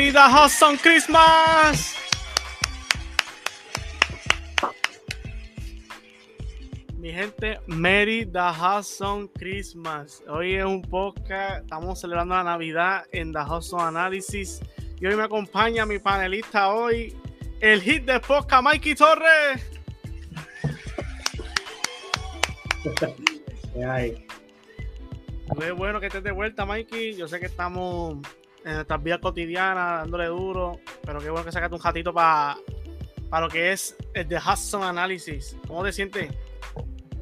Merida Hudson Christmas. Mi gente, Merry the Hudson Christmas. Hoy es un podcast, estamos celebrando la Navidad en The Hudson Analysis. Y hoy me acompaña mi panelista hoy, el hit de podcast, Mikey Torres. Qué bueno que estés de vuelta, Mikey. Yo sé que estamos en nuestras vidas cotidianas, dándole duro, pero qué bueno que sacaste un ratito para lo que es el de Hudson Analysis. ¿Cómo te sientes?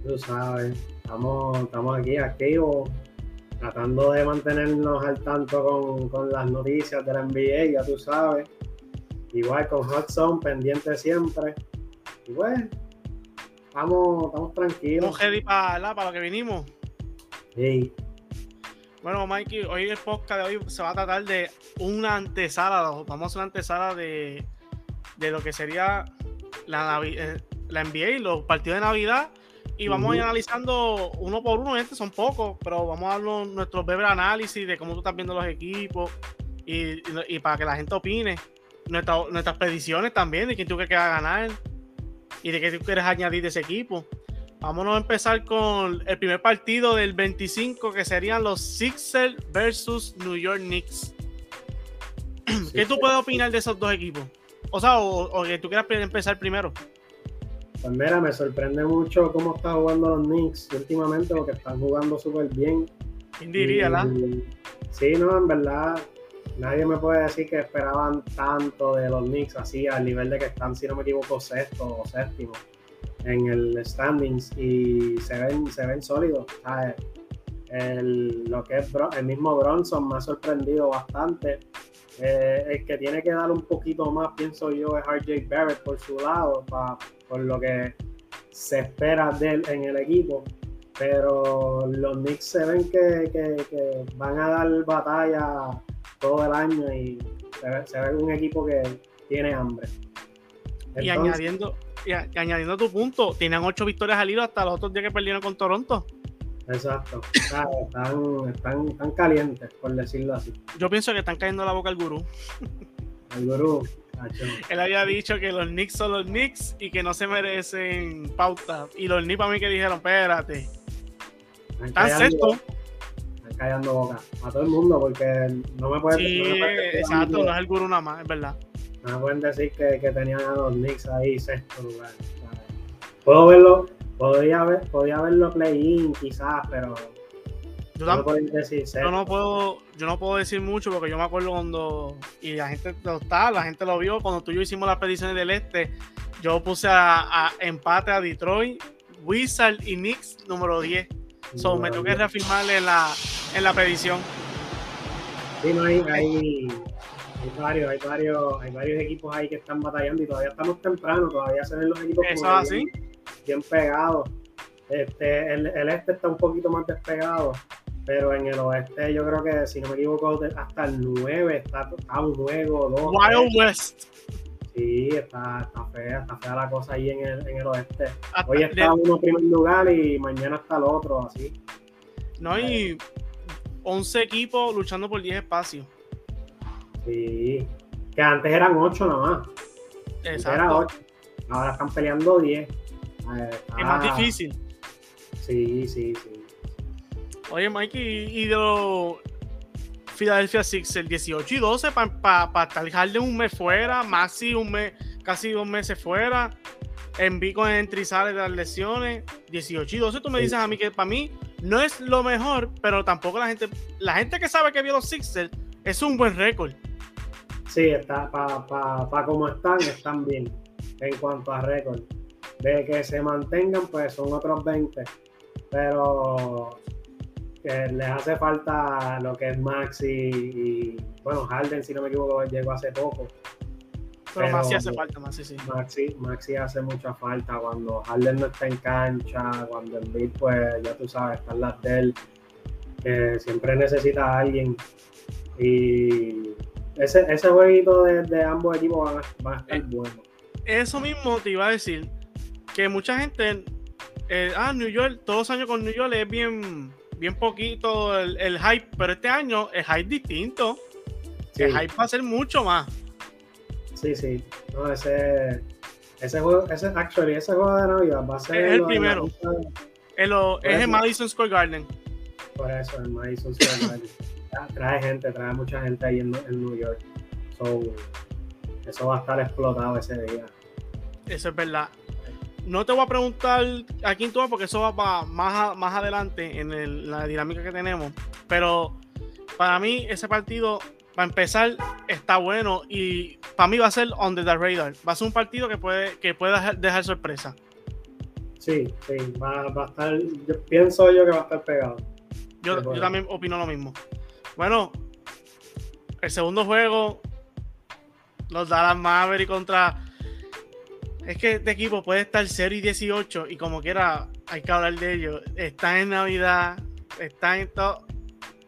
Tú sabes, estamos, estamos aquí activos, tratando de mantenernos al tanto con, con las noticias de la NBA, ya tú sabes. Igual con Hudson, pendiente siempre. Y bueno, estamos, estamos tranquilos. ¿Estamos ready para, para lo que vinimos? Sí. Bueno, Mikey, hoy el podcast de hoy se va a tratar de una antesala, vamos a hacer una antesala de, de lo que sería la, eh, la NBA los partidos de Navidad. Y vamos a ir analizando uno por uno, este son pocos, pero vamos a dar nuestro breve análisis de cómo tú estás viendo los equipos y, y, para que la gente opine. nuestras predicciones también de quién tú crees que va a ganar y de qué tú quieres añadir de ese equipo. Vámonos a empezar con el primer partido del 25, que serían los Sixers versus New York Knicks. ¿Qué tú puedes opinar de esos dos equipos? O sea, o, que tú quieras empezar primero. Pues mira, me sorprende mucho cómo están jugando los Knicks últimamente, porque están jugando súper bien. ¿Quién diría, la? Sí, no, en verdad, nadie me puede decir que esperaban tanto de los Knicks así, al nivel de que están, si no me equivoco, sexto o séptimo en el standings y se ven, se ven sólidos. El, lo que es el mismo Bronson me ha sorprendido bastante. Eh, el que tiene que dar un poquito más, pienso yo, es RJ Barrett por su lado, por lo que se espera de él en el equipo. Pero los Knicks se ven que, van a dar batalla todo el año y se ve, un equipo que tiene hambre. y añadiendo, y, añadiendo tu punto, tienen ocho victorias al hilo hasta los otros días que perdieron con Toronto. Exacto. están, están, calientes, por decirlo así. Yo pienso que están cayendo la boca al gurú. El gurú. Él había dicho que los Knicks son los Knicks y que no se merecen pauta. Y los Knicks para mí que dijeron, espérate. Están sexto. Están callando boca. A todo el mundo porque no me puede... Sí, exacto, no es el gurú nada más, es verdad. No me pueden decir que, que tenían a los Knicks ahí sexto lugar. Puedo verlo, podría, ver, podría verlo play-in quizás, pero yo no, decir yo no puedo yo no puedo decir mucho porque yo me acuerdo cuando y la gente lo está la gente lo vio cuando tú y yo hicimos las predicciones del este yo puse a, empate a Detroit Wizard y Knicks número 10 so, me tengo que reafirmarle en la en la predicción sí no hay, hay hay varios, hay varios, hay varios equipos ahí que están batallando y todavía estamos temprano, todavía se ven los equipos bien, pegados. Este, el, este está un poquito más despegado, pero en el oeste yo creo que, si no me equivoco, hasta el 9 está, un juego, dos. Wild West. Sí, está, está, fea, está fea la cosa ahí en el, en el oeste. Hoy está uno en primer lugar y mañana está el otro, así. No, hay 11 equipos luchando por 10 espacios. Sí, que antes eran 8 nada más. Exacto. Ahora están peleando 10. Es más difícil. Sí, sí, sí. Oye, Mikey, y de los Philadelphia Six, el 18 y 12 para pa, de un mes fuera, Maxi un mes, casi dos meses fuera, Enví con entrizales de las lesiones, 18 y 12, tú me dices a mí que para mí no es lo mejor, pero tampoco la gente, la gente que sabe que vio los Sixers es un buen récord. Sí, está para pa, pa como están, están bien en cuanto a récord. De que se mantengan, pues son otros 20. Pero que les hace falta lo que es Maxi y, bueno, Harden, si no me equivoco, llegó hace poco. Pero, Maxi hace falta, Maxi sí. Maxi, Maxi hace mucha falta cuando Harden no está en cancha, cuando el beat, pues ya tú sabes, están las de él, que siempre necesita a alguien. Y ese, ese jueguito de, ambos equipos va, a estar eh, bueno. Eso mismo te iba a decir, que mucha gente, eh, ah, New York, todos los años con New York es bien, bien poquito el, hype, pero este año el hype distinto. el hype va a ser mucho más. Sí, sí. No, ese, ese juego, ese, actually, ese juego de Navidad va a ser. Es el primero. es en Madison Square Garden. Por eso, en Madison Square Garden. trae gente, trae mucha gente ahí en, New York. eso va a estar explotado ese día. Eso es verdad. No te voy a preguntar a quién tú vas porque eso va para más, más adelante en la dinámica que tenemos. Pero para mí ese partido, para empezar, está bueno y para mí va a ser on the radar. Va a ser un partido que puede, que puede dejar, sorpresa. Sí, sí, va, a estar, yo pienso yo que va a estar pegado. Yo, yo también opino lo mismo. Bueno, el segundo juego, los Dallas Maverick contra es que este equipo puede estar 0 y 18 y como quiera hay que hablar de ellos. Están en Navidad, están en todo.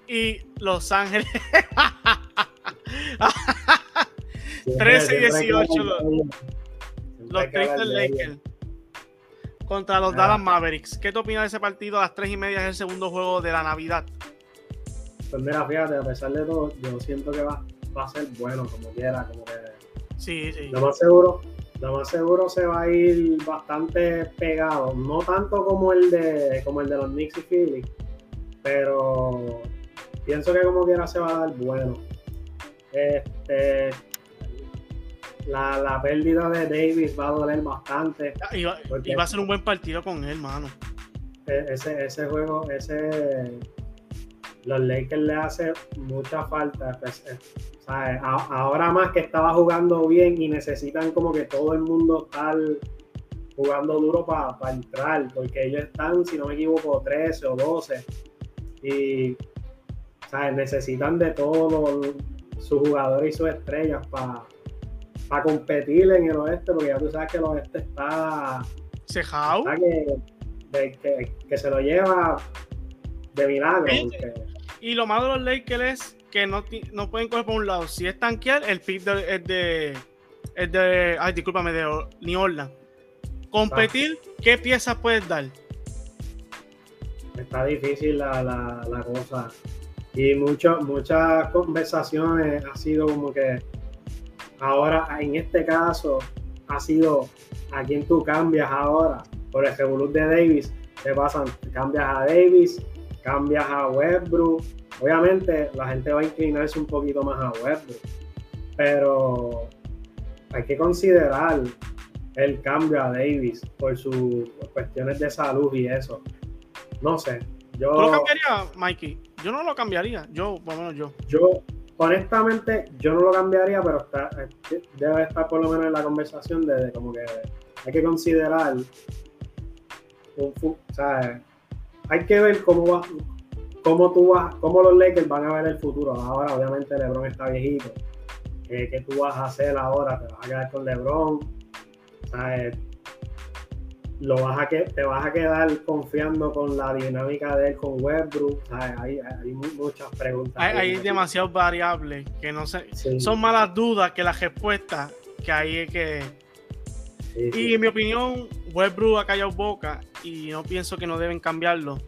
Y Los Ángeles. 13 y 18 los, los Lakers contra los Dallas Mavericks. ¿Qué te opinas de ese partido a las 3 y media? Es el segundo juego de la Navidad. Pues mira, fíjate, a pesar de todo, yo siento que va, va a ser bueno como quiera, como que. Sí, sí. Lo más seguro, lo más seguro se va a ir bastante pegado, no tanto como el de como el de los Knicks y Philly, pero pienso que como quiera se va a dar bueno. Este la, pérdida de Davis va a doler bastante. Y va, a ser un buen partido con él, mano. E, ese, ese juego, ese los Lakers le hace mucha falta. Pues, eh, ahora más que estaba jugando bien y necesitan como que todo el mundo estar jugando duro para entrar, porque ellos están, si no me equivoco, 13 o 12 y necesitan de todos sus jugadores y sus estrellas para competir en el oeste, porque ya tú sabes que el oeste está cejado. Que, que, se lo lleva de milagro. Y lo malo de los Lakers es que no, no pueden coger por un lado. Si es tanquear, el pick es de. Es de. Ay, discúlpame, de New Orleans. Competir, ¿qué piezas puedes dar? Está difícil la, la, cosa. Y mucho, muchas conversaciones ha sido como que ahora, en este caso, ha sido a quién tú cambias ahora. Por el revolut de Davis, te pasan, cambias a Davis, cambias a Westbrook, obviamente la gente va a inclinarse un poquito más a Westbrook, pero hay que considerar el cambio a Davis por sus cuestiones de salud y eso. No sé. Yo, ¿Tú lo cambiaría, Mikey? Yo no lo cambiaría. Yo, bueno, yo. Yo, honestamente, yo no lo cambiaría, pero está, debe estar por lo menos en la conversación de, como que hay que considerar un, o sea, hay que ver cómo va, cómo tú vas, cómo los Lakers van a ver el futuro. Ahora, obviamente, LeBron está viejito. ¿Qué, tú vas a hacer ahora? ¿Te vas a quedar con LeBron? ¿Sabes? Lo vas a que, te vas a quedar confiando con la dinámica de él con Westbrook. Hay, hay, muchas preguntas. Hay, demasiadas variables que no sé. Son malas dudas que las respuestas que hay es que. y en mi opinión, Westbrook ha callado boca y no pienso que no deben cambiarlo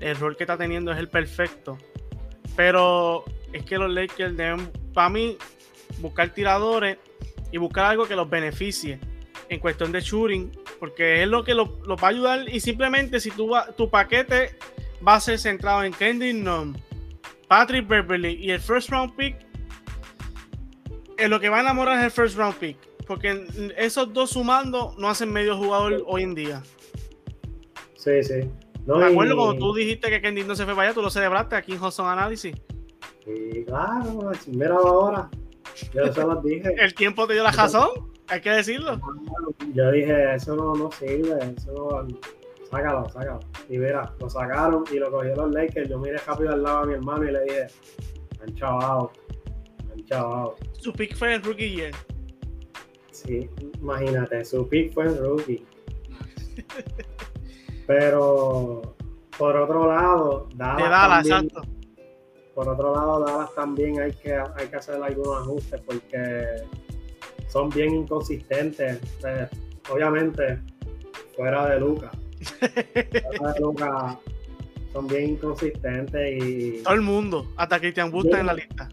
el rol que está teniendo es el perfecto. Pero es que los Lakers deben, para mí, buscar tiradores y buscar algo que los beneficie en cuestión de shooting, porque es lo que los va a ayudar. Y simplemente, si tu, tu paquete va a ser centrado en Kendrick Nunn, Patrick Beverly y el first round pick, en lo que va a enamorar es el first round pick, porque esos dos sumando no hacen medio jugador hoy en día. Sí, sí. No, Me acuerdo cuando tú dijiste que Kendy no se fue para allá, tú lo celebraste aquí en Hudson Analysis. Sí, claro, mira ahora. Yo se los dije. El tiempo te dio la razón, hay que decirlo. Yo dije, eso no, no sirve, eso no, sácalo, sácalo. Y mira, lo sacaron y lo cogieron los Lakers. Yo miré rápido al lado a mi hermano y le dije, han chavado, han chavado. Su pick fue en rookie year. Sí, imagínate, su pick fue en rookie. Pero por otro lado, Dallas, también, por otro lado, Dallas también hay que, hay que hacer algunos ajustes porque son bien inconsistentes. Pues, obviamente, fuera de Lucas. fuera de Lucas son bien inconsistentes y. Todo el mundo, hasta Christian Wood en la lista.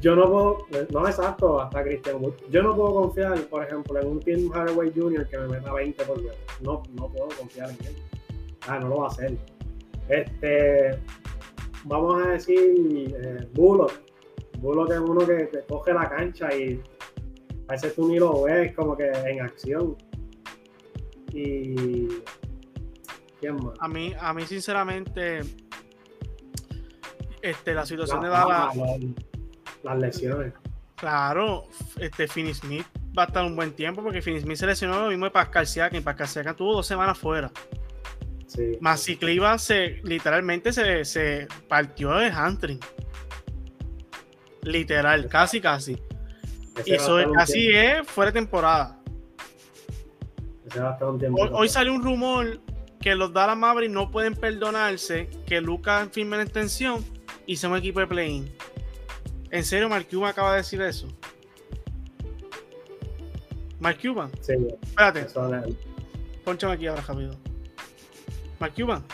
yo no puedo, no exacto, hasta Cristian Yo no puedo confiar, por ejemplo, en un Tim Hardaway Jr. que me meta 20 por día. No, no puedo confiar en él. Ah, no lo va a hacer. Este, vamos a decir, eh, Bullock. Bullock es uno que, coge la cancha y a veces tú ni lo ves como que en acción. Y. ¿Quién más? A mí, a mí sinceramente, este, la situación de las lesiones. Claro, este Finney Smith va a estar un buen tiempo porque Finney Smith se lesionó lo mismo de Pascal Siakam. Pascal Siakam tuvo dos semanas fuera. Sí. Más se literalmente se, se partió de hamstring. Literal, casi casi. y eso casi es fuera de temporada. Hoy, hoy, salió un rumor que los Dallas Mavericks no pueden perdonarse que Lucas firme la extensión y sea un equipo de play-in. ¿En serio Mark Cuban acaba de decir eso? Mark Cuban. Sí. Espérate. Ponchame aquí ahora, rápido. Mark Cuban.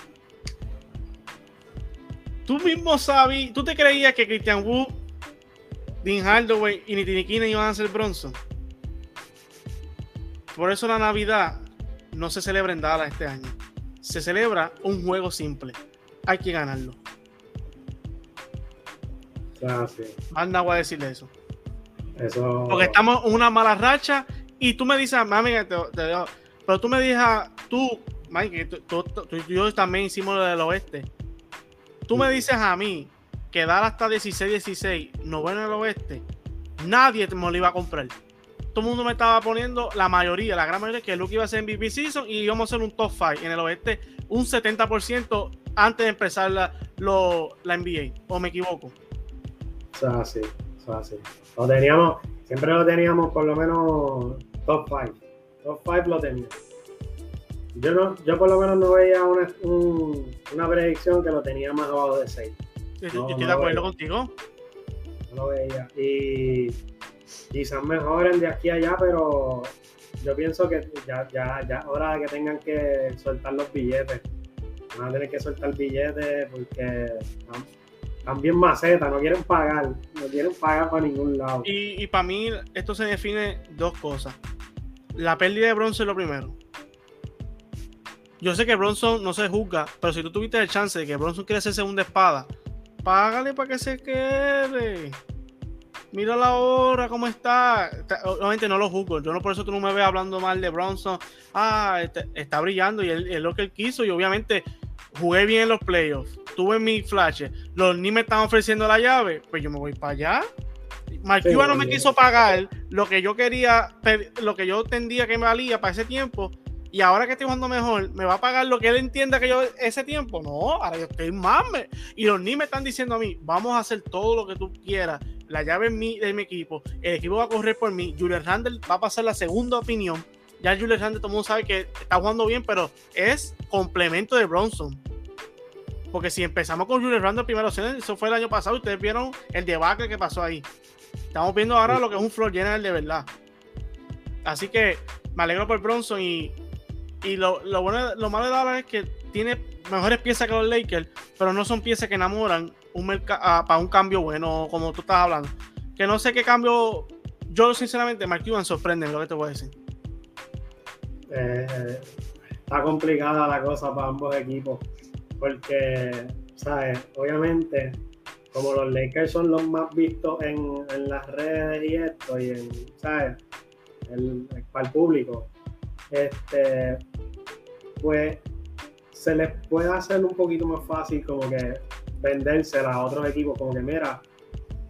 Tú mismo sabes, tú te creías que Christian Wood, Dean Hardaway y Nitinikina iban a ser Bronson. Por eso la Navidad no se celebra en Dallas este año. Se celebra un juego simple. Hay que ganarlo. Ah, sí. Anda, voy a decirle eso. Eso. Porque estamos en una mala racha y tú me dices, mami, te, pero tú me dices, tú, Mike, tú, y yo también hicimos lo del oeste. Tú me dices a mí que dar hasta 16-16, noveno en el oeste, nadie me lo iba a comprar. Todo el mundo me estaba poniendo, la mayoría, la gran mayoría, que Luke iba a ser MVP season y íbamos a ser un top 5 en el oeste, un 70% antes de empezar la, la NBA. ¿O me equivoco? Eso así, eso así. Lo teníamos, siempre lo teníamos por lo menos top 5. Top 5 lo teníamos. Yo, no, yo por lo menos no veía una, una predicción que lo tenía más abajo de 6. estoy de acuerdo contigo. No lo veía. Y quizás mejoren de aquí a allá, pero yo pienso que ya, ya, ya hora de que tengan que soltar los billetes. Van a tener que soltar billetes porque también maceta, no quieren pagar, no quieren pagar para ningún lado. Y, para mí esto se define dos cosas. La pérdida de Bronson es lo primero. Yo sé que Bronson no se juzga, pero si tú tuviste el chance de que Bronson quiere ser segunda espada, págale para que se quede. Mira la hora, cómo está. Obviamente no lo juzgo. Yo no por eso tú no me ves hablando mal de Bronson. Ah, este, está, brillando y es lo que él quiso. Y obviamente jugué bien en los playoffs, tuve mis flashes, los ni me están ofreciendo la llave, pues yo me voy para allá. Mark no me quiso pagar lo que yo quería, lo que yo entendía que me valía para ese tiempo. Y ahora que estoy jugando mejor, ¿me va a pagar lo que él entienda que yo ese tiempo? No, ahora yo estoy más. Y los ni me están diciendo a mí, vamos a hacer todo lo que tú quieras. La llave es mi, de mi equipo. El equipo va a correr por mí. Julius Randle va a pasar la segunda opinión ya Julius Randle todo el mundo sabe que está jugando bien, pero es complemento de Bronson. Porque si empezamos con Julius Randle primera opción, eso fue el año pasado, ustedes vieron el debacle que pasó ahí. Estamos viendo ahora lo que es un floor general de verdad. Así que me alegro por Bronson y, y lo, bueno, lo malo de Dallas es que tiene mejores piezas que los Lakers, pero no son piezas que enamoran ah, para un cambio bueno, como tú estás hablando. Que no sé qué cambio. Yo, sinceramente, Mark Cuban sorprende lo que te voy a decir. Eh, está complicada la cosa para ambos equipos. Porque, ¿sabes? Obviamente, como los Lakers son los más vistos en, las redes y esto, y en, ¿sabes? para el público, este, pues se les puede hacer un poquito más fácil como que vendérsela a otros equipos, como que mira,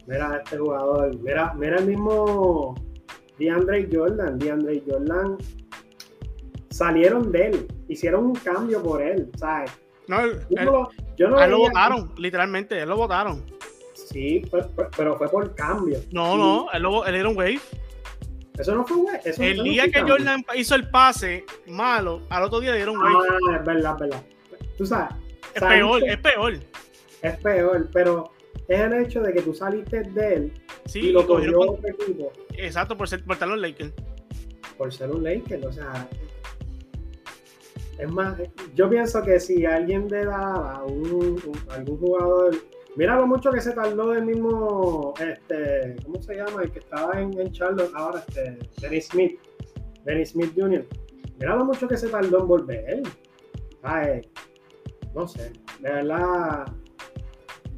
mira a este jugador, mira, mira el mismo DeAndre Jordan, DeAndre Jordan salieron de él, hicieron un cambio por él, ¿sabes? No, yo no él lo votaron, literalmente, él lo votaron. Sí, pero, fue por cambio. No, no, él, lo, él, era un wave. Eso no fue un wave. el día que Jordan hizo el pase malo, al otro día dieron wave. Ah, es verdad, es verdad. Tú sabes. Es peor, es peor. Es peor, pero es el hecho de que tú saliste de él sí, y lo cogió otro equipo. Exacto, por ser por estar los Lakers. Por ser un Lakers, o sea, es más, yo pienso que si alguien de da un, algún jugador Mira lo mucho que se tardó el mismo, este, ¿cómo se llama? El que estaba en, en Charlotte ahora, este, Dennis Smith, Dennis Smith Jr. Mira lo mucho que se tardó en volver. Ay, no sé, de verdad,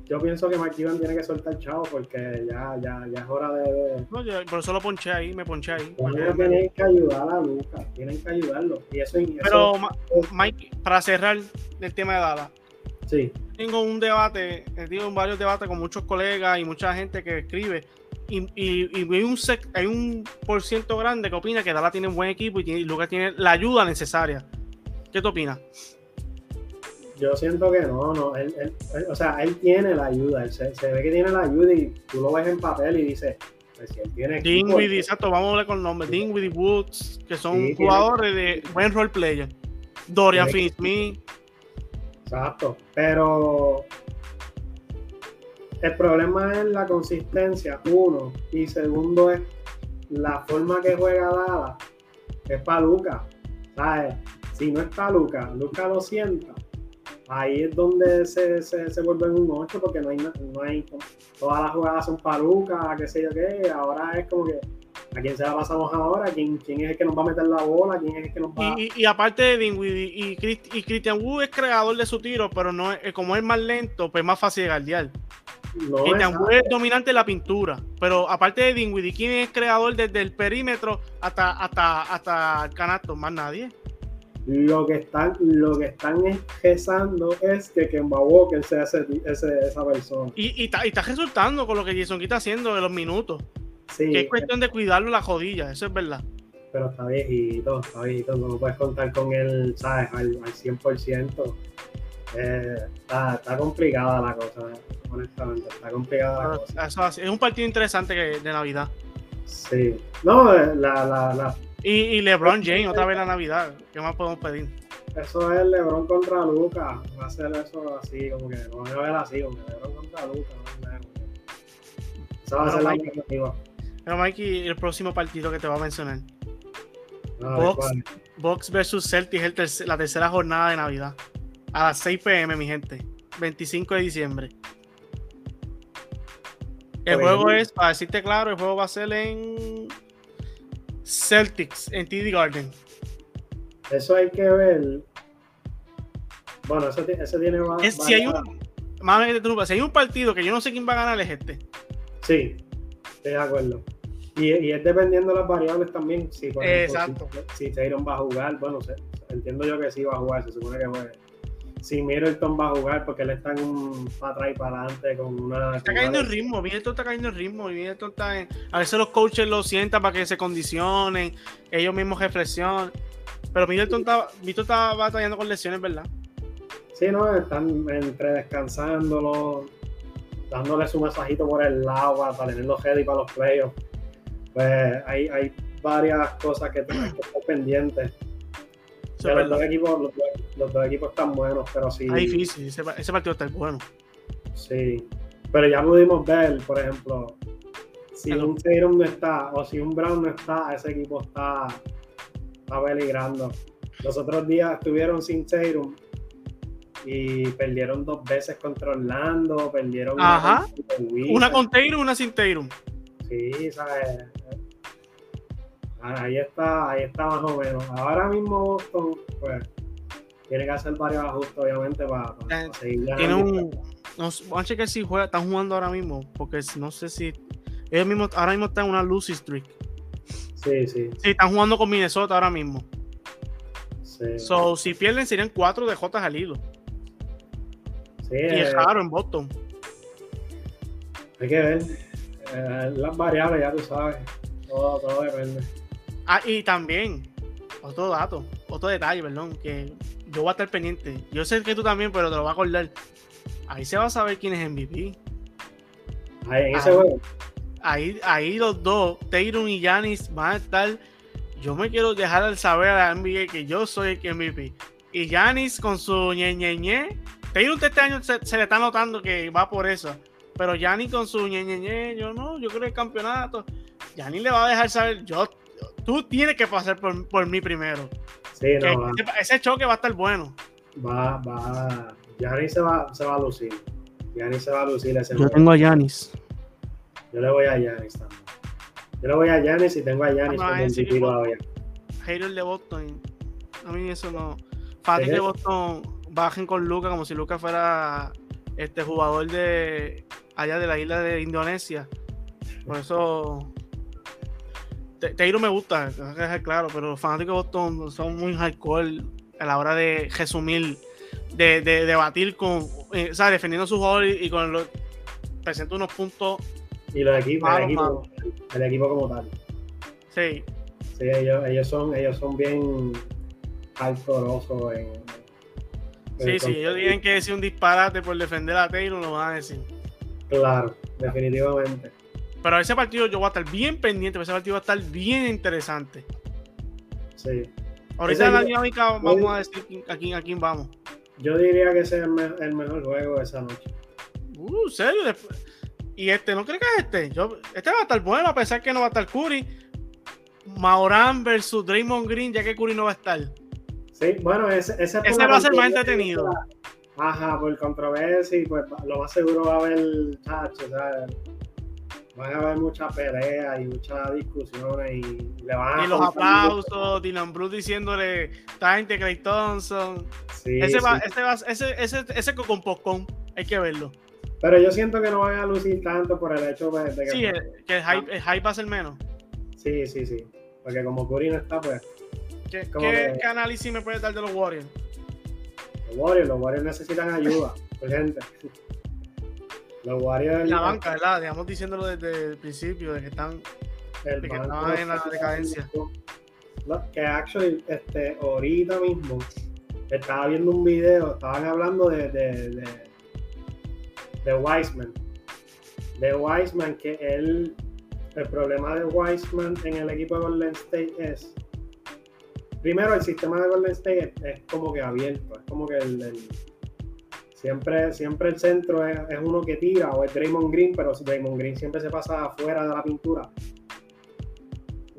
yo pienso que Cuban tiene que soltar chavo porque ya, ya, ya es hora de. No, yo por eso lo ponché ahí, me ponché ahí. tienen que ayudar a Lucas, tienen que ayudarlo. Y eso, Pero, Mike, para cerrar el tema de Dada, sí. Tengo un debate, eh, tengo varios debates con muchos colegas y mucha gente que escribe. Y, y, y hay, un hay un por ciento grande que opina que Dada tiene un buen equipo y, tiene, y Lucas tiene la ayuda necesaria. ¿Qué te opinas? yo siento que no, no, él, o sea, él tiene la ayuda, se, ve que tiene la ayuda y tú lo ves en papel y dices, pues si él tiene Dinwiddie, exacto, vamos a hablar con nombres, Dinwiddie Woods, que son jugadores de buen role player, Dorian Finney-Smith. Exacto, pero el problema es la consistencia, uno, y segundo es la forma que juega Dada, es para Luca, ¿sabes? Si no está Luca, Luca lo sienta. Ahí es donde se, se, se vuelve un 8 porque no hay, no hay todas las jugadas son palucas, qué sé yo qué, ahora es como que a quién se la pasamos ahora, quién, quién es el que nos va a meter la bola, quién es el que nos va y, y, aparte de Dinwiddie y, y, Christian Wood es creador de su tiro, pero no es, como es más lento, pues es más fácil de guardiar. Christian Wood es dominante en la pintura, pero aparte de Dinwiddie, ¿quién es creador desde el perímetro hasta, hasta, hasta el canasto? Más nadie. Lo que están, lo que están es que Kemba Walker sea ese, esa persona. Y, y, está, resultando con lo que Jason está haciendo de los minutos. Sí, que es cuestión de cuidarlo la jodilla, eso es verdad. Pero está viejito, está viejito, no puedes contar con él, ¿sabes? Al, al 100%. Eh, está, está, complicada la cosa, honestamente, está complicada la cosa. es un partido interesante de Navidad. Sí, no, la, la, la y, LeBron James, otra vez la Navidad. ¿Qué más podemos pedir? Eso es LeBron contra Luca. Va a ser eso así, como que lo van a ver así, como que LeBron contra Luca. Eso va a ser la expectativa. Pero Mikey, el próximo partido que te va a mencionar. Box, Box versus Celtics, la tercera jornada de Navidad. A las 6 pm, mi gente. 25 de diciembre. El pues juego es, para decirte claro, el juego va a ser en Celtics en TD Garden. Eso hay que ver. Bueno, eso, tiene más. si, hay un, si hay un partido que yo no sé quién va a ganar, es este. Sí, estoy de acuerdo. Y, es dependiendo de las variables también. Si, por Exacto. si, si va a jugar, bueno, entiendo yo que sí va a jugar, se supone que juegue si Middleton va a jugar porque él está en para atrás y para adelante con una. Está cayendo el ritmo, Middleton está cayendo el ritmo. Middleton está en, a veces los coaches lo sientan para que se condicionen, ellos mismos reflexionen. Pero Middleton está, está batallando con lesiones, ¿verdad? Sí, no, están entre descansándolo, dándole su masajito por el lado para tenerlo ready para los playoffs. Pues hay, hay varias cosas que tenemos que estar pendientes los, dos equipos, los, dos, equipos están buenos, pero sí. Es difícil, ese, partido está bueno. Sí, pero ya pudimos ver, por ejemplo, si un Tatum no está o si un Brown no está, ese equipo está, está peligrando. Los otros días estuvieron sin Tatum y perdieron dos veces contra Orlando, perdieron Ajá. una, con Tatum, una sin Tatum. Sí, sabes ahí está, ahí está más o menos. Ahora mismo Boston, pues, tiene que hacer varios ajustes, obviamente, para, eh, seguir Tiene un. vamos a checar si juega, están jugando ahora mismo, porque no sé si. Ellos mismos ahora mismo están en una losing streak. Sí, sí. Sí, están jugando con Minnesota ahora mismo. Sí. So, si pierden, serían cuatro de J al hilo. Sí, y es raro en Boston. Hay que ver. Eh, las variables, ya tú sabes. Todo, todo depende. Ah, y también, otro dato, otro detalle, perdón, que yo voy a estar pendiente. Yo sé que tú también, pero te lo voy a acordar. Ahí se va a saber quién es MVP. Ahí, en ese juego. Ahí, ahí los dos, Tatum y Yanis, van a estar. Yo me quiero dejar al saber a la NBA que yo soy el MVP. Y Yanis con su ñe ñe ñe. Tatum este año se, le está notando que va por eso. Pero Yanis con su ñe ñe ñe, yo no, yo creo que el campeonato. Yanis le va a dejar saber, yo tú tienes que pasar por, por mí primero. Sí, no, ese, choque va a estar bueno. Va, va. Gianni se va, se va a lucir. Yanis se va a lucir ese Yo tengo a Yanis. Yo le voy a Yanis también. Yo le voy a Yanis y tengo a Yanis Ah, como equipo- todavía. Hater de Boston. A mí eso no. Fanáticos de Boston bajen con Luca como si Luca fuera este jugador de allá de la isla de Indonesia. Por eso. Te- Teiro me gusta, tengo que dejar claro, pero los fanáticos de Boston son muy hardcore a la hora de resumir, de, de debatir con, eh, o sea, defendiendo a su jugador y, y con los presenta unos puntos. Y los equipos, el, equipo el equipo como tal. Sí, Sí, ellos, ellos son, ellos son bien alcorosos en. Sí, sí. Ellos tienen que decir un disparate por defender a Taylor, lo van a decir. Claro, definitivamente. Pero ese partido yo voy a estar bien pendiente, ese partido va a estar bien interesante. Sí. Ahorita en la dinámica vamos a decir a quién, a quién vamos. Yo diría que ese es el, me- el mejor juego de esa noche. Uh, serio. Y este, ¿no crees que es este? Yo, este va a estar bueno, a pesar que no va a estar Curry. Maurán versus Draymond Green, ya que Curry no va a estar. Sí, bueno, ese, ese, es por Ese la va a ser más entretenido. Ajá, por controversia y pues lo más seguro va a haber. Van a haber muchas peleas y muchas discusiones y le van a Y los aplausos, Dylan Bruce diciéndole, Tinte, Clay Thompson. Sí, ese, va, sí. ese, va, ese, ese, ese con hay que verlo. Pero yo siento que no van a lucir tanto por el hecho de, de que. Sí, eh, que el hype, el hype va a ser menos. sí, sí, sí. Porque como Curry no está, pues ¿Qué, análisis me puedes dar de los Warriors? los Warriors, los Warriors necesitan ayuda, urgente. Los Warriors. La banca, ¿verdad? Digamos diciéndolo desde el principio, de que están el de que banco estaban en la decadencia. No, que actually, este, ahorita mismo estaba viendo un video, estaban hablando de, de, de, de Wiseman. De Wiseman, que él, el problema de Wiseman en el equipo de Golden State es, primero el sistema de Golden State es, como que abierto, es como que el, siempre, siempre el centro es, uno que tira o es Draymond Green, pero Draymond Green siempre se pasa afuera de la pintura.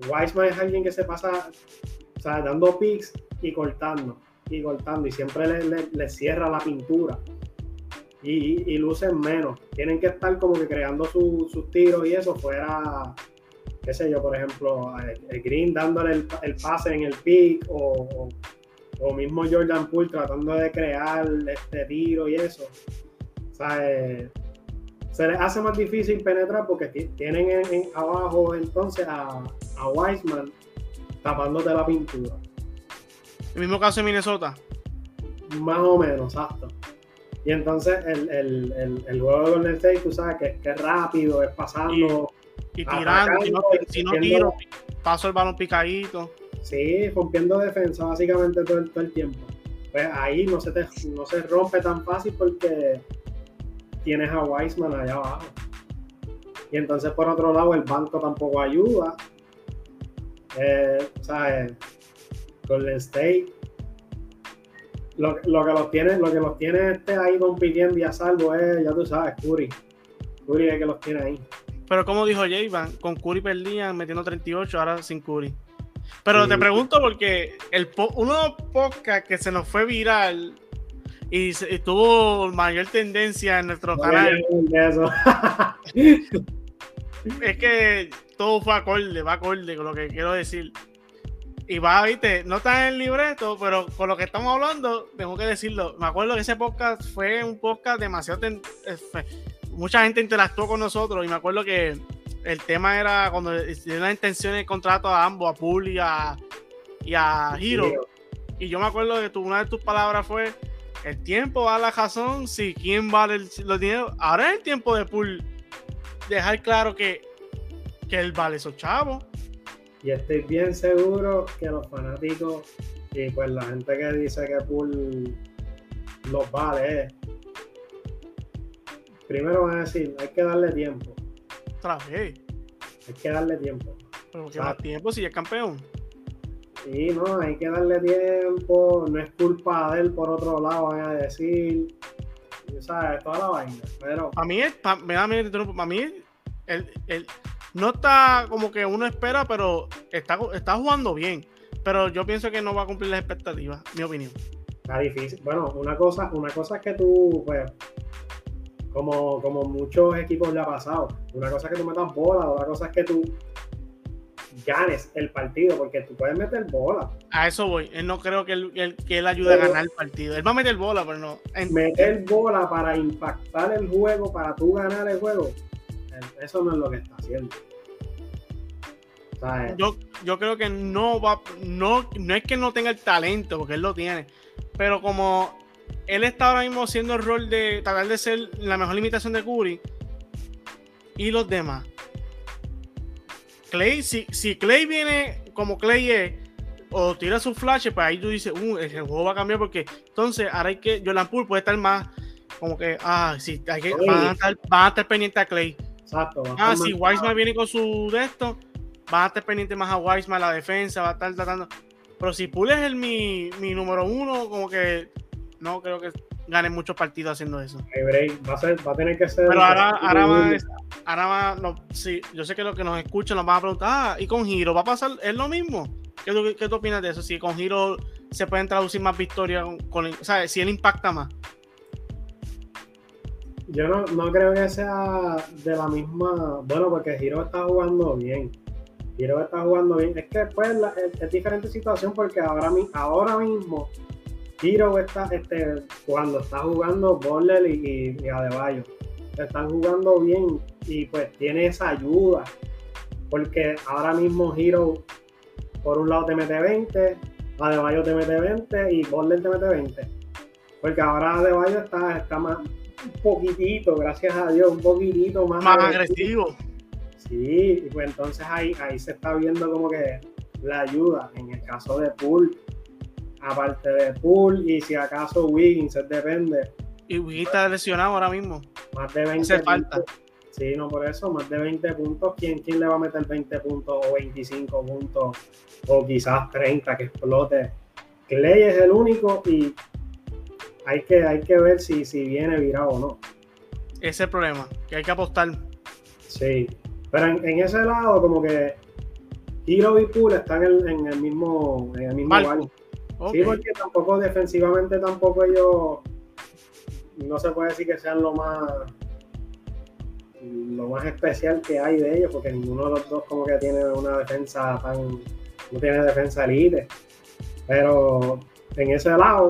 Wiseman es alguien que se pasa o sea, dando picks y cortando y cortando y siempre le, le- le cierra la pintura y, y, y lucen menos. Tienen que estar como que creando su- sus tiros y eso fuera, qué sé yo, por ejemplo, el, el Green dándole el, el pase en el pick o, o, mismo Jordan Poole tratando de crear este tiro y eso. O sea, eh, se les hace más difícil penetrar porque ti- tienen en- en abajo entonces a, a Wiseman tapándote la pintura. El mismo caso en Minnesota. Más o menos, exacto. Y entonces el, el, el, el juego de Golden State, tú sabes que, que es rápido, es pasando, Y tirando, si no, si no defendiendo. tiro, paso el balón picadito. sí, rompiendo defensa básicamente todo el, todo el tiempo. Pues ahí no se, te, no se rompe tan fácil porque tienes a Wiseman allá abajo. Y entonces por otro lado el banco tampoco ayuda. Eh, o sea, eh, Golden State lo, lo que los tiene, lo que los tiene este ahí compitiendo y a salvo es, ya tú sabes, Curry. Curry es el que los tiene ahí. Pero como dijo J-Van, con Curry perdían metiendo 38, ahora sin Curry. Pero te pregunto porque el po- uno de los podcasts que se nos fue viral y, y tuvo mayor tendencia en nuestro No canal es que todo fue acorde, va acorde con lo que quiero decir. Y va, viste, no está en el libreto, pero con lo que estamos hablando, tengo que decirlo. Me acuerdo que ese podcast fue un podcast demasiado. ten- eh, fue- mucha gente interactuó con nosotros y me acuerdo que el tema era cuando hicieron las intenciones de contrato a ambos, a Pool y a, y a Hero. Y yo me acuerdo que tu, una de tus palabras fue: el tiempo va a la razón, si quién vale el- los dineros. Ahora es el tiempo de Pool dejar claro que, que él vale esos chavos. Y estoy bien seguro que los fanáticos y pues la gente que dice que Pool los vale, eh, primero van a decir, hay que darle tiempo, Otra vez. hay que darle tiempo. Pero que más tiempo si es campeón. Sí, no, hay que darle tiempo, no es culpa de él por otro lado, van a decir, ¿sabes? Toda la vaina. Pero Para mí, es- pa- me da miedo, para mí, él, él no está como que uno espera, pero está, está jugando bien. Pero yo pienso que no va a cumplir las expectativas, mi opinión. está difícil. Bueno, una cosa, una cosa es que tú, pues, como, como muchos equipos le ha pasado. Una cosa es que tú metas bola, otra cosa es que tú ganes el partido, porque tú puedes meter bola. A eso voy. Él no creo que él, que él ayude a ganar el partido. Él va a meter bola, pero no. Meter bola para impactar el juego, para tú ganar el juego, eso no es lo que está haciendo. Yo, yo creo que no va, no, no es que no tenga el talento, porque él lo tiene, pero como él está ahora mismo haciendo el rol de tratar de ser la mejor limitación de Curry y los demás Clay, si, si Clay viene como Clay es, o tira sus flashes, pues ahí tú dices, uh, el juego va a cambiar porque entonces ahora hay que, Jordan Poole puede estar más como que, ah, sí, hay que, van, a estar, van a estar pendientes a Clay. Exacto. Ah, si Wiseman viene con su de esto, van a estar pendientes más a Wiseman, la defensa, va a estar tratando. Pero si Poole es el, mi, mi número uno, como que no creo que gane muchos partidos haciendo eso. va, a ser, va a tener que ser. Pero ahora, ahora va, ahora va no, sí, yo sé que los que nos escuchan nos van a preguntar, ah, ¿y con Giro va a pasar? ¿Es lo mismo? ¿Qué, qué tú opinas de eso? Si con Giro se pueden traducir más victorias, con, o sea, si él impacta más. Yo no, no creo que sea de la misma. Bueno, porque Giro está jugando bien. Giro está jugando bien. Es que pues es, es, diferente situación porque ahora, ahora mismo Hero está este, cuando está jugando Borler y, y, Adebayo. Están jugando bien y pues tiene esa ayuda. Porque ahora mismo Hero, por un lado te mete 20, Adebayo te mete 20 y Borler te mete 20. Porque ahora Adebayo está, está más un poquitito, gracias a Dios, un poquitito más, más agresivo. Sí, y pues entonces ahí, ahí se está viendo como que la ayuda. En el caso de Poole, aparte de Pool y si acaso Wiggins, depende. Y Wiggins está lesionado ahora mismo. Más de 20 falta. Sí, no por eso, más de 20 puntos. ¿Quién, ¿Quién le va a meter 20 puntos o 25 puntos o quizás 30 que explote? Clay es el único y hay que, hay que ver si, si viene virado o no. Ese es el problema, que hay que apostar. Sí, pero en, ese lado como que Hero y Pool están en, el mismo, en el mismo Sí, porque tampoco defensivamente tampoco ellos no se puede decir que sean lo más lo más especial que hay de ellos, porque ninguno de los dos como que tiene una defensa tan no tiene defensa elite. Pero en ese lado,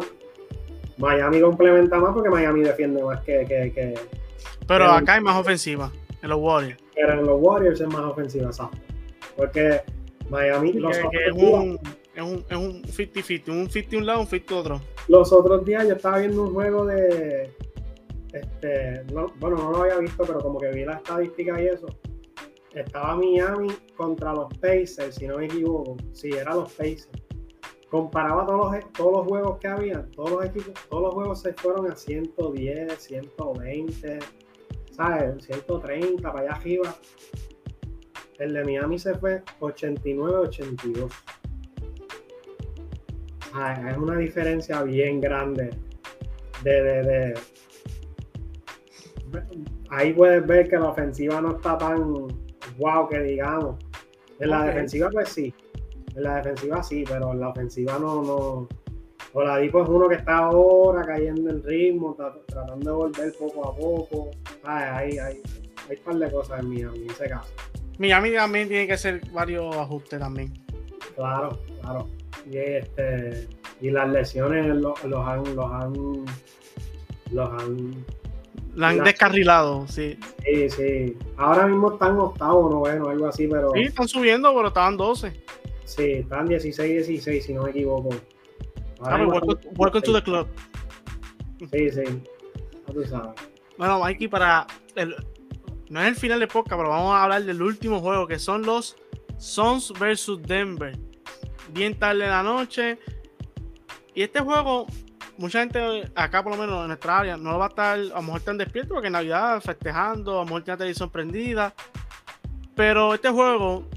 Miami complementa más porque Miami defiende más que. que, pero acá hay más ofensiva, en los Warriors. Pero en los Warriors es más ofensiva, exacto. Porque Miami. Los es un, es un 50-50, un 50 un lado, un 50 otro. Los otros días yo estaba viendo un juego de. Este, bueno, no lo había visto, pero como que vi la estadística y eso. Estaba Miami contra los Pacers, si no me equivoco. Sí, eran los Pacers. Comparaba todos los, todos los juegos que había, todos los equipos, todos los juegos se fueron a 110, 120, ¿sabes? 130 para allá arriba. El de Miami se fue 89-82 es una diferencia bien grande de, ahí puedes ver que la ofensiva no está tan wow que digamos. En la defensiva pues sí, en la defensiva sí, pero en la ofensiva no, no. Oladipo es uno que está ahora cayendo en ritmo, tratando de volver poco a poco. hay, hay, hay un par de cosas en Miami en ese caso. Miami también tiene que hacer varios ajustes también. Claro, claro y este y las lesiones los, han los han los han la han descarrilado, sí. Sí, sí. Ahora mismo están octavo, noveno, algo así, pero. Sí, están subiendo, pero estaban 12. Sí, están 16, 16, si no me equivoco. Ahora welcome, to the club. Sí, sí. tú sabes. Bueno, Mikey, para el, no es el final de podcast, pero vamos a hablar del último juego, que son los Suns versus Denver bien tarde de la noche. Y este juego, mucha gente acá, por lo menos en nuestra área, no va a estar a lo mejor tan despierto porque en Navidad festejando, a lo mejor tiene la televisión prendida. Pero este juego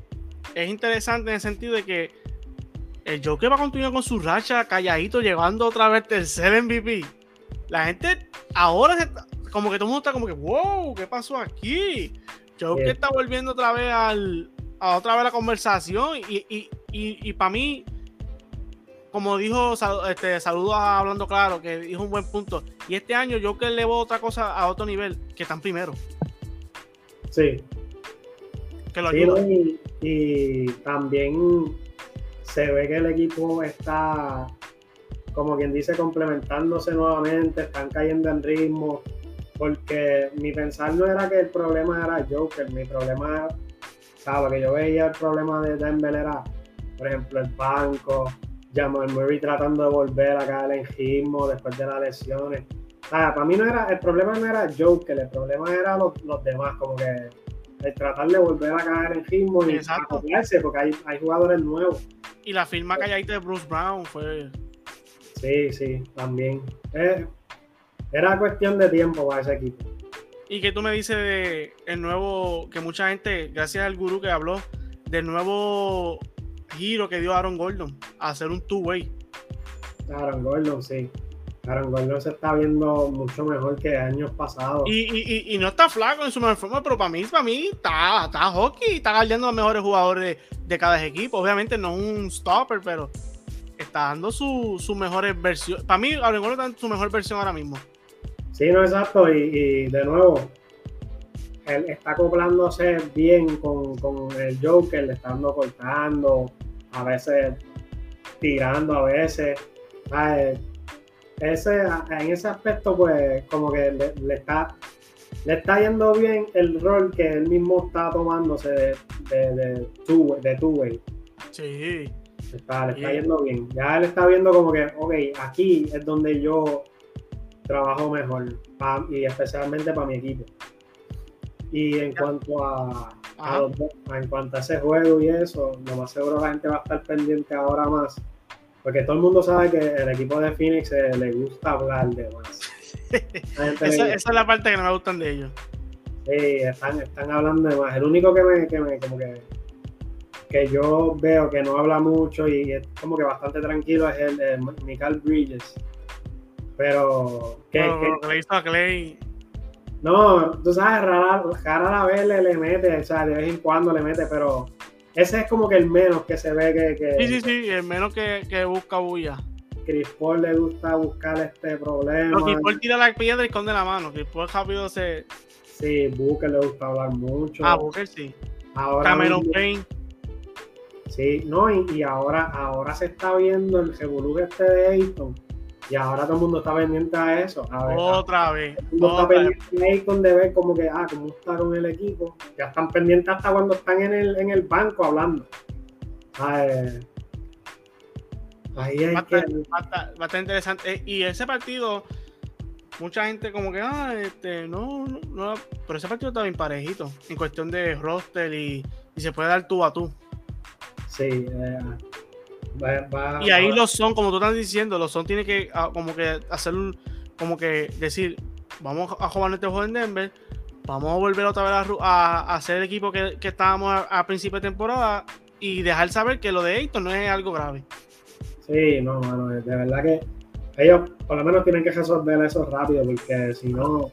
es interesante en el sentido de que el Joker va a continuar con su racha calladito, llegando otra vez tercer MVP. La gente ahora como que todo el mundo está como que, wow, ¿qué pasó aquí? Joker está volviendo otra vez al, a otra vez la conversación y, y, y, para mí como dijo, este, saludos a Hablando Claro, que dijo un buen punto. Y este año yo que elevo otra cosa a otro nivel, que están primero. Sí. Que lo ayuda. y, también se ve que el equipo está, como quien dice, complementándose nuevamente, están cayendo en ritmo, porque mi pensar no era que el problema era Joker, mi problema, ¿sabes? que yo veía el problema de Denver era, por ejemplo, el banco, Jamal Murray tratando de volver a caer en ritmo después de las lesiones. para mí no era, el problema no era Joker, el problema era los, demás, como que el tratar de volver a caer en ritmo y acoplarse, porque hay, hay, jugadores nuevos. Y la firma que hay de Bruce Brown fue. Sí, sí, también. Eh, era cuestión de tiempo para ese equipo. ¿Y qué tú me dices de el nuevo, que mucha gente, gracias al gurú que habló, del nuevo giro que dio Aaron Gordon a hacer un two-way. Aaron Gordon, sí. Aaron Gordon se está viendo mucho mejor que años pasados. Y, no está flaco en su mejor forma, pero para mí, para mí está, está hockey, está guardando los mejores jugadores de, cada equipo. Obviamente no un stopper, pero está dando su, su mejores versión. Para mí, Aaron Gordon está en su mejor versión ahora mismo. Sí, no, exacto. Y, de nuevo, él está acoplándose bien con, con el Joker, le está dando cortando, a veces tirando, a veces. Ese, en ese aspecto, pues, como que le, está le está yendo bien el rol que él mismo está tomándose de, de, de, two, way. Sí. Está, le está yendo bien. Ya él está viendo como que, ok, aquí es donde yo trabajo mejor y especialmente para mi equipo. Y en cuanto a, en cuanto a ese juego y eso, lo más seguro la gente va a estar pendiente ahora más. Porque todo el mundo sabe que el equipo de Phoenix eh, le gusta hablar de más. esa, es la parte que no me gustan de ellos. Sí, están, están hablando de más. El único que me, que me como que, que yo veo que no habla mucho y es como que bastante tranquilo es el, el Michael Bridges pero. ¿qué, no, hizo a Clay. No, tú sabes, rara, rara vez le, le, mete, o sea, de vez en cuando le mete, pero ese es como que el menos que se ve que. que sí, sí, sí, el menos que, que busca bulla. Chris Paul le gusta buscar este problema. No, Chris Paul tira la piedra y esconde la mano. Chris Paul rápido se. Sí, Booker le gusta hablar mucho. Ah, Booker sí. Ahora Cameron Payne. Sí, no, y, y, ahora, ahora se está viendo el revolú este de Ayton y ahora todo el mundo está pendiente a eso. otra vez. Todo el mundo está pendiente de ver como que, ah, cómo está con el equipo. Ya están pendientes hasta cuando están en el, en el banco hablando. ahí hay que... bastante interesante. Eh, y ese partido, mucha gente como que, ah, este, no, no, pero ese partido está bien parejito en cuestión de roster y, y se puede dar tú a tú. Sí, eh, y ahí los son, como tú estás diciendo, los son tiene que ah, como que hacer como que decir, vamos a jugar este juego en Denver, vamos a volver otra vez a, hacer el equipo que, estábamos a, principio de temporada y dejar saber que lo de Ayton no es algo grave. Sí, no, mano, de verdad que ellos por lo menos tienen que resolver eso rápido, porque si no.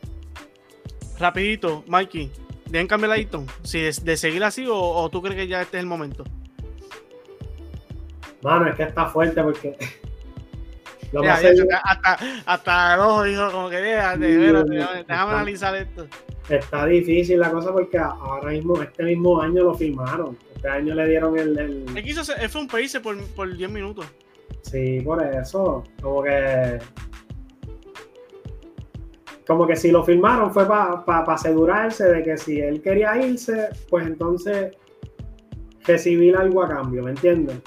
Rapidito, Mikey, ¿deben cambiar a Ayton? Si de, seguir así o tú crees que ya este es el momento? Mano, es que está fuerte porque. Lo hasta, hasta rojo dijo como que déjame analizar esto. Está difícil la cosa porque ahora mismo, este mismo año lo firmaron. Este año le dieron el. el... Él fue un país por, por 10 minutos. Sí, por eso. Como que. Como que si lo firmaron fue para asegurarse de que si él quería irse, pues entonces recibir algo a cambio, ¿me entiendes?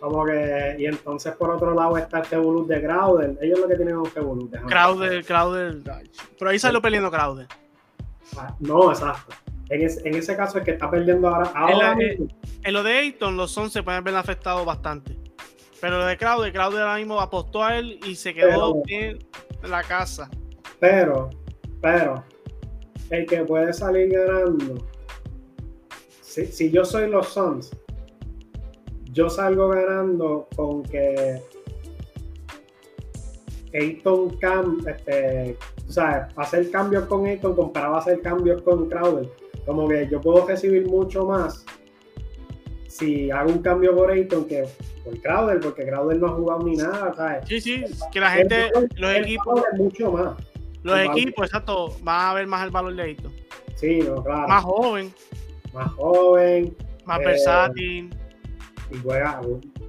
Como que, y entonces por otro lado está el Revolut de Crowder. Ellos lo que tienen es un Revolut. Crowder, Crowder. Pero ahí salió perdiendo Crowder. Ah, no, exacto. En, en, ese caso es que está perdiendo ahora. ahora en, lo de Ayton, los Sons se pueden ver afectados bastante. Pero lo de Crowder, Crowder ahora mismo apostó a él y se quedó en la casa. Pero, pero, el que puede salir ganando si, yo soy los Suns, yo salgo ganando con que Ayton Cam, este, o sea, hacer cambios con Ayton comparado a hacer cambios con Crowder. Como que yo puedo recibir mucho más si hago un cambio por Ayton que por Crowder, porque Crowder no ha jugado ni nada, ¿sabes? Sí, sí, que la gente, los equipos. Mucho más. Los equipos, exacto, van a ver más el valor de esto. Sí, no, claro. Más joven. Más joven. Más versátil. Y juega,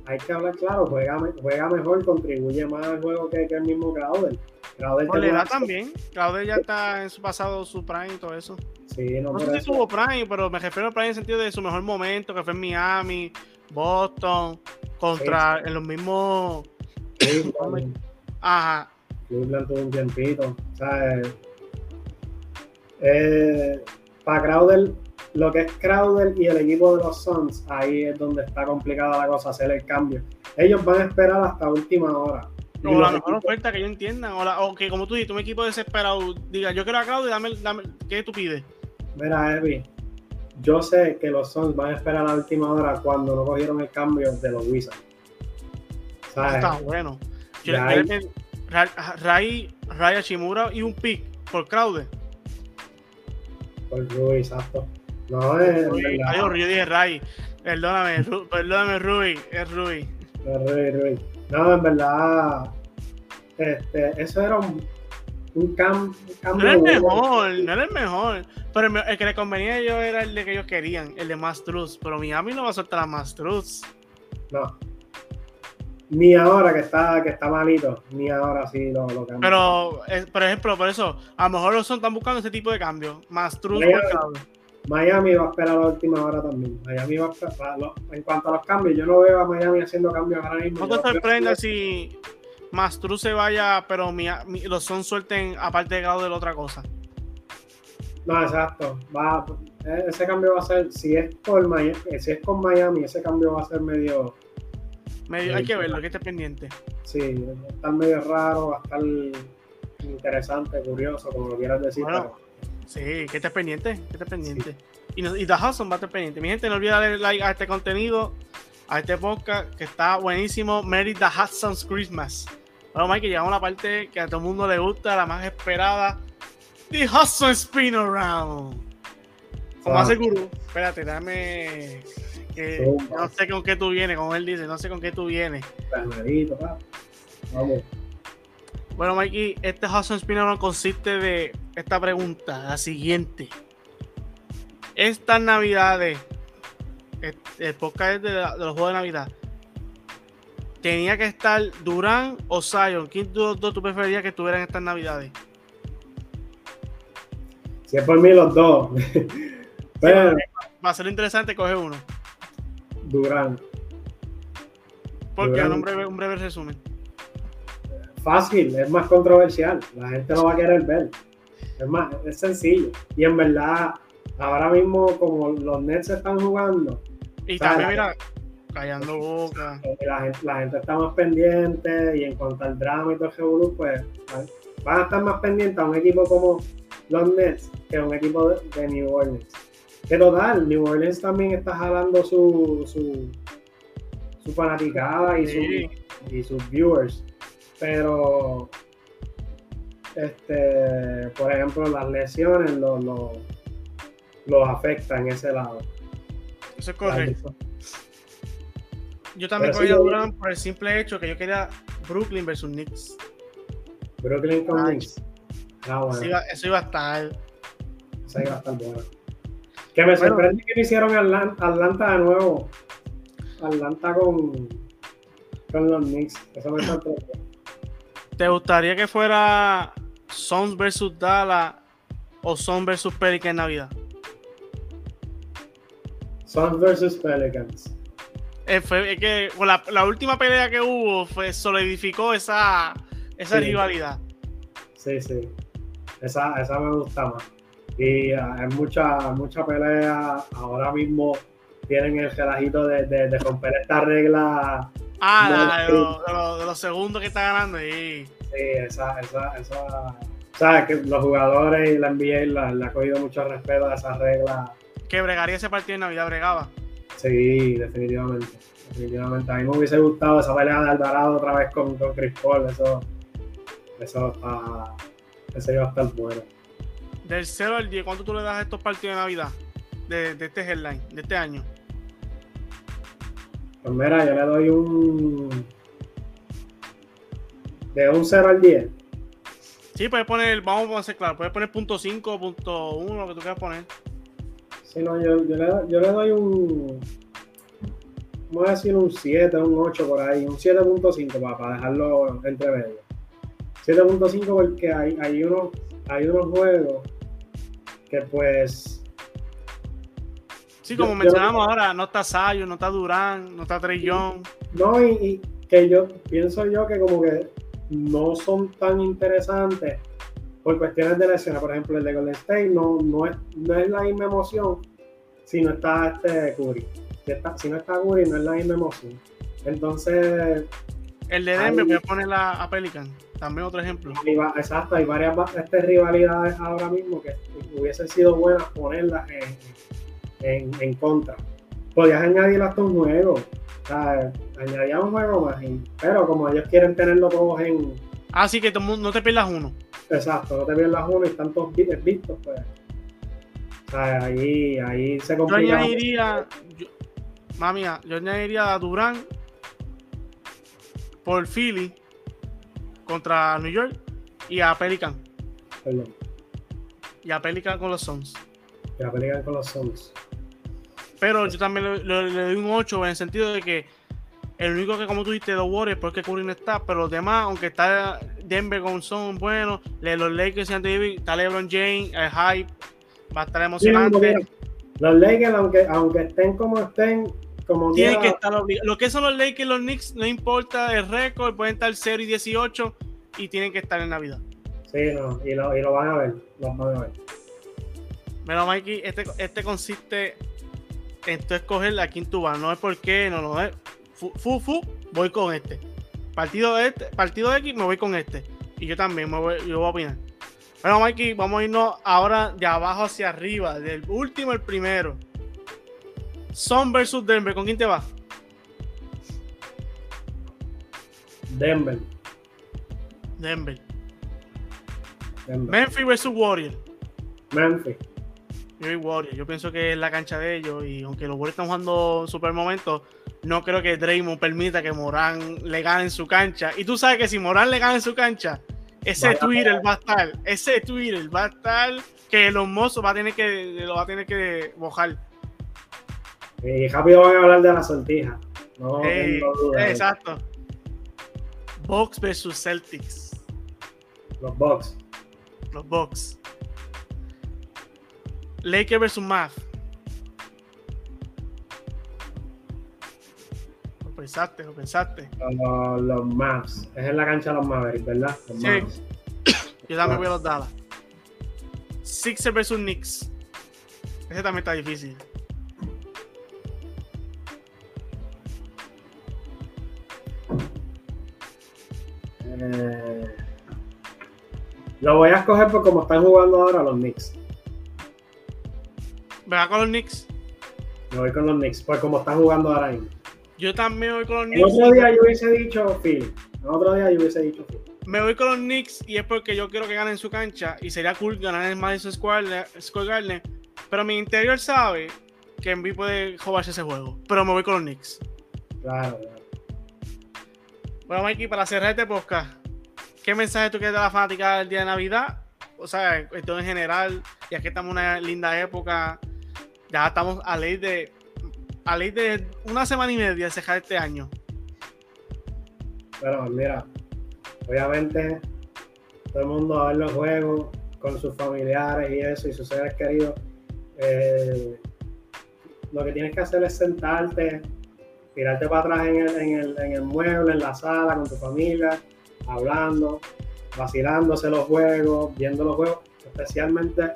hay que hablar claro, juega, juega mejor, contribuye más al juego que, que el mismo Crowder. Crowder Por la edad también. Crowder ya está en su pasado, su prime y todo eso. Sí, no, no sé si tuvo prime, pero me refiero a prime en el sentido de su mejor momento, que fue en Miami, Boston, contra en los mismos. Ajá. Cleveland tuvo un tiempito. ¿sabes? Eh, para Crowder, lo que es Crowder y el equipo de los Suns, ahí es donde está complicada la cosa, hacer el cambio. Ellos van a esperar hasta última hora. O la mejor oferta que yo entiendan, o, que como tú dices, un equipo desesperado diga, yo quiero a Crowder, dame, dame, ¿qué tú pides? Mira, Evi, yo sé que los Suns van a esperar a la última hora cuando no cogieron el cambio de los Wizards. Está bueno. Ray, Ray Shimura y un pick por Crowder. Por Rui, exacto. No, es. yo dije Ray. Perdóname, perdóname, Rui. Es Rui. Es Rui, Rui. No, en verdad. Este, eso era un, un, cambio. No era el mejor, no era el mejor. Pero el, que le convenía a ellos era el de que ellos querían, el de Mastruz. Pero Miami no va a soltar a Mastruz. No. Ni ahora que está, que está malito, ni ahora sí lo, lo Pero, por ejemplo, por eso, a lo mejor los son están buscando ese tipo de cambio. Mastruz Miami, Miami va a esperar la última hora también. Miami va a esperar. En cuanto a los cambios, yo no veo a Miami haciendo cambios ahora mismo. No te sorprenda si Mastruz se vaya, pero los son suelten aparte de grado de la otra cosa. No, exacto. Va, ese cambio va a ser, si es por Miami, si es con Miami, ese cambio va a ser medio hay que verlo, que esté pendiente. Sí, va a estar medio raro, va a estar interesante, curioso, como lo quieras decir. Sí, que estés pendiente, que estés pendiente. Y, y The Hudson va a estar pendiente. Mi gente, no olviden darle like a este contenido, a este podcast, que está buenísimo. Merry The Hudson's Christmas. Bueno, Mike, llegamos a la parte que a todo el mundo le gusta, la más esperada. The Hudson Spin Around. Como hace Guru. Espérate, dame no sé con qué tú vienes, como él dice, no sé con qué tú vienes. Vamos. Bueno, Mikey, este Hudson Spinner consiste de esta pregunta, la siguiente. Estas navidades, el podcast de, de los juegos de Navidad, tenía que estar Durán o Zion. ¿Quién de los dos tú preferirías que estuvieran estas navidades? Si es por mí, los dos. Pero... va a ser interesante, coge uno. Durán. Porque un breve, un breve resumen. Fácil, es más controversial. La gente lo va a querer ver. Es más, es sencillo. Y en verdad, ahora mismo, como los Nets están jugando. Y también, mira, callando boca. La gente, está más pendiente. Y en cuanto al drama y todo el pues van a estar más pendientes a un equipo como los Nets que a un equipo de New Orleans. Que total, New Orleans también está jalando su, su, su fanaticada y, y sus viewers. Pero, este, por ejemplo, las lesiones los lo, lo afectan en ese lado. Eso es correcto. Yo también cogí a Durant por el simple hecho que yo quería Brooklyn versus Knicks. Brooklyn con Knicks. Ah, bueno. eso, iba, eso iba a estar. Eso iba a estar bueno. Que me sorprende que hicieron Atlanta, de nuevo. Atlanta con, con los Knicks. Eso me sorprende. ¿Te gustaría que fuera Sons versus Dallas o Sons versus Pelicans en Navidad? Sons versus Pelicans. Eh, fue, que la, última pelea que hubo fue, solidificó esa, esa rivalidad. Sí, sí. Esa, esa me gusta más y hay mucha, mucha pelea. Ahora mismo tienen el relajito de, de, romper esta regla. Ah, de, los segundos que está ganando. Sí, sí esa, esa, esa. Sabes que los jugadores y la NBA le ha cogido mucho respeto a esa regla. ¿Que bregaría ese partido en Navidad? ¿Bregaba? Sí, definitivamente. Definitivamente. A mí me hubiese gustado esa pelea de Alvarado otra vez con, con Chris Paul. Eso, eso, está, eso iba a estar bueno. Del 0 al 10, ¿cuánto tú le das a estos partidos de Navidad? De, este headline, de este año. Pues mira, yo le doy un. De un 0 al 10. Sí, puedes poner, vamos a ser claro, puedes poner punto 5, punto 1, lo que tú quieras poner. Sí, no, yo, yo, le, yo le doy un. Vamos a decir un 7, un 8 por ahí, un 7.5 para, para dejarlo entre medio. 7.5 porque hay, hay, unos, hay unos juegos que pues Sí, como Yo- yo- mencionamos ahora, no está Sayo, no está Durán, no está Trey Young. No, y, y que yo pienso yo que como que no son tan interesantes por cuestiones de lesiones. Por ejemplo, el de Golden State no, no, es, no es la misma emoción si no está este Curry. Si, está- si no está Curry, no es la misma emoción. Entonces, El de Denver, voy a poner a, a Pelican. También otro ejemplo. hay exacto, hay varias va- este, rivalidades ahora mismo que hubiesen sido buenas ponerlas en, en, en contra. Podías añadir hasta un juego. Sea, un juego más. y- pero como ellos quieren tenerlo todos en, Así que todo el mundo- no te pierdas uno. Exacto, no te pierdas uno y tantos bits vistos, pues. O sea, ahí, ahí se Yo complica. añadiría, yo, mami, yo añadiría a Durán por Philly contra New York y a Pelican. Perdón, Y a Pelican con los Suns. que la pelean con los Suns. Pero yo también le, le- doy un 8 en el sentido de que el único que, como tú dijiste, los Warriors, porque Curry no está, pero los demás, aunque está Denver con son buenos, le- los Lakers y Davis, está LeBron James, el hype, va a estar emocionante. mira, los Lakers, aunque, aunque estén como estén, como Tienen quiera, que estar obligados. Lo que son los Lakers y los Knicks, no importa el récord, pueden estar 0 y 18 y tienen que estar en Navidad. Sí, no, y lo, y lo van a ver, los van a ver. Pero Mikey, este, este consiste en tú escoger a quién tú vas. No es porque, no, no es. Fu, fu, fu, voy con este. Partido este, partido X, me voy con este. Y yo también me voy, yo voy a opinar. Bueno, Mikey, vamos a irnos ahora de abajo hacia arriba, del último al primero. Son versus Denver, ¿con quién te vas? Denver, Denver. Denver. Memphis versus Warriors. Memphis. Yo voy Warriors. Yo pienso que es la cancha de ellos. Y aunque los Warriors están jugando super momentos, no creo que Draymond permita que Morán le gane en su cancha. Y tú sabes que si Morán le gana en su cancha, ese Vaya Twitter va a estar. Ese Twitter va a estar que los mozos va a tener que lo va a tener que mojar. Y rápido van a hablar de la sortija. No tengo duda. exacto. Bucks versus Celtics. Los Bucks. Los Bucks. Lakers versus Mavs. Lo pensaste, lo pensaste. Los, los Mavs. Es en la cancha de los Mavericks, ¿verdad? Los Sí. Mavs. Yo también voy a los Dallas. Sixers versus Knicks. Ese también está difícil. Eh, lo voy a escoger por como están jugando ahora los Knicks. ¿Verdad con los Knicks? Me voy con los Knicks, por como están jugando ahora mismo. Yo también voy con los El Knicks. otro día yo hubiese dicho Philly. El otro día yo hubiese dicho Philly. Me voy con los Knicks y es porque yo quiero que ganen su cancha y sería cool ganar en Madison Square, Square Garden. Pero mi interior sabe que Embiid puede jugarse ese juego. Pero me voy con los Knicks. Claro, claro. Bueno, Mikey, para cerrar este podcast, ¿qué mensaje tú quieres dar a la fanática del día de Navidad? O sea, esto en general, ya que estamos en una linda época, ya estamos a ley de a ley de una semana y media de cerrar este año. Pero mira, obviamente todo el mundo a ver los juegos con sus familiares y eso y sus seres queridos. eh, lo que tienes que hacer es sentarte, tirarte para atrás en el, en, el, en el mueble, en la sala, con tu familia, hablando, vacilándose los juegos, viendo los juegos, especialmente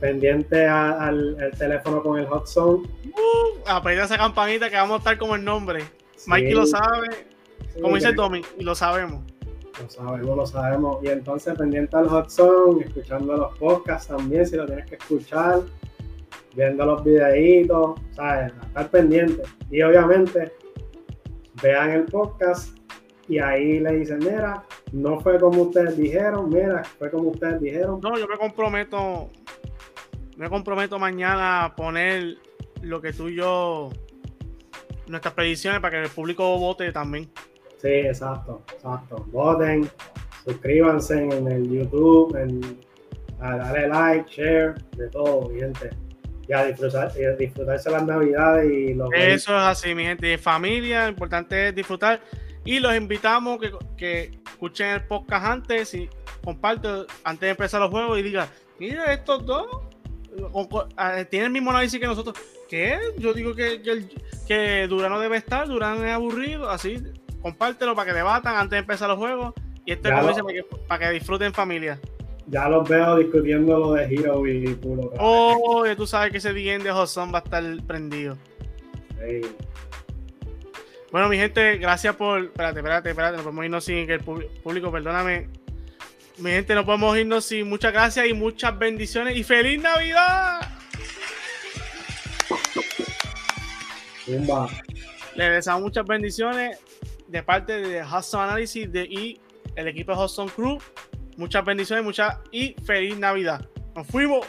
pendiente a- al el teléfono con el hot zone. Uh, a pedir esa campanita que vamos a estar como el nombre. Mikey Sí, lo sabe, sí, como dice Tommy, lo sabemos. Lo sabemos, lo sabemos. Y entonces pendiente al hot zone, escuchando los podcasts también, si lo tienes que escuchar, viendo los videitos, ¿sabes? A estar pendiente. Y obviamente, vean el podcast y ahí le dicen, mira, no fue como ustedes dijeron, mira, fue como ustedes dijeron. No, yo me comprometo, me comprometo mañana a poner lo que tú y yo nuestras predicciones para que el público vote también. Sí, exacto, exacto. Voten, suscríbanse en el YouTube, en, dale like, share, de todo, mi gente. Y a disfrutar, y disfrutarse las navidades y los... Eso es así, mi gente. De familia, lo importante es disfrutar. Y los invitamos que, que escuchen el podcast antes y compartan antes de empezar los juegos y digan, mira, estos dos tienen el mismo análisis que nosotros. ¿Qué? Yo digo que, que, que Durán no debe estar, Durán es aburrido, así compártelo para que debatan antes de empezar los juegos. Y este como dice, para que, para que disfruten familia. Ya los veo discutiendo lo de Hero y Pulo. Oh, tú sabes que ese DM de Hoson va a estar prendido. Bueno, mi gente, gracias por. Espérate, espérate, espérate. No podemos irnos sin que el público, perdóname. Mi gente, no podemos irnos sin muchas gracias y muchas bendiciones. ¡Y feliz Navidad! Le deseamos muchas bendiciones de parte de Hudson Analysis de, y el equipo de Hudson Crew. Muchas bendiciones, muchas y feliz Navidad. Nos fuimos.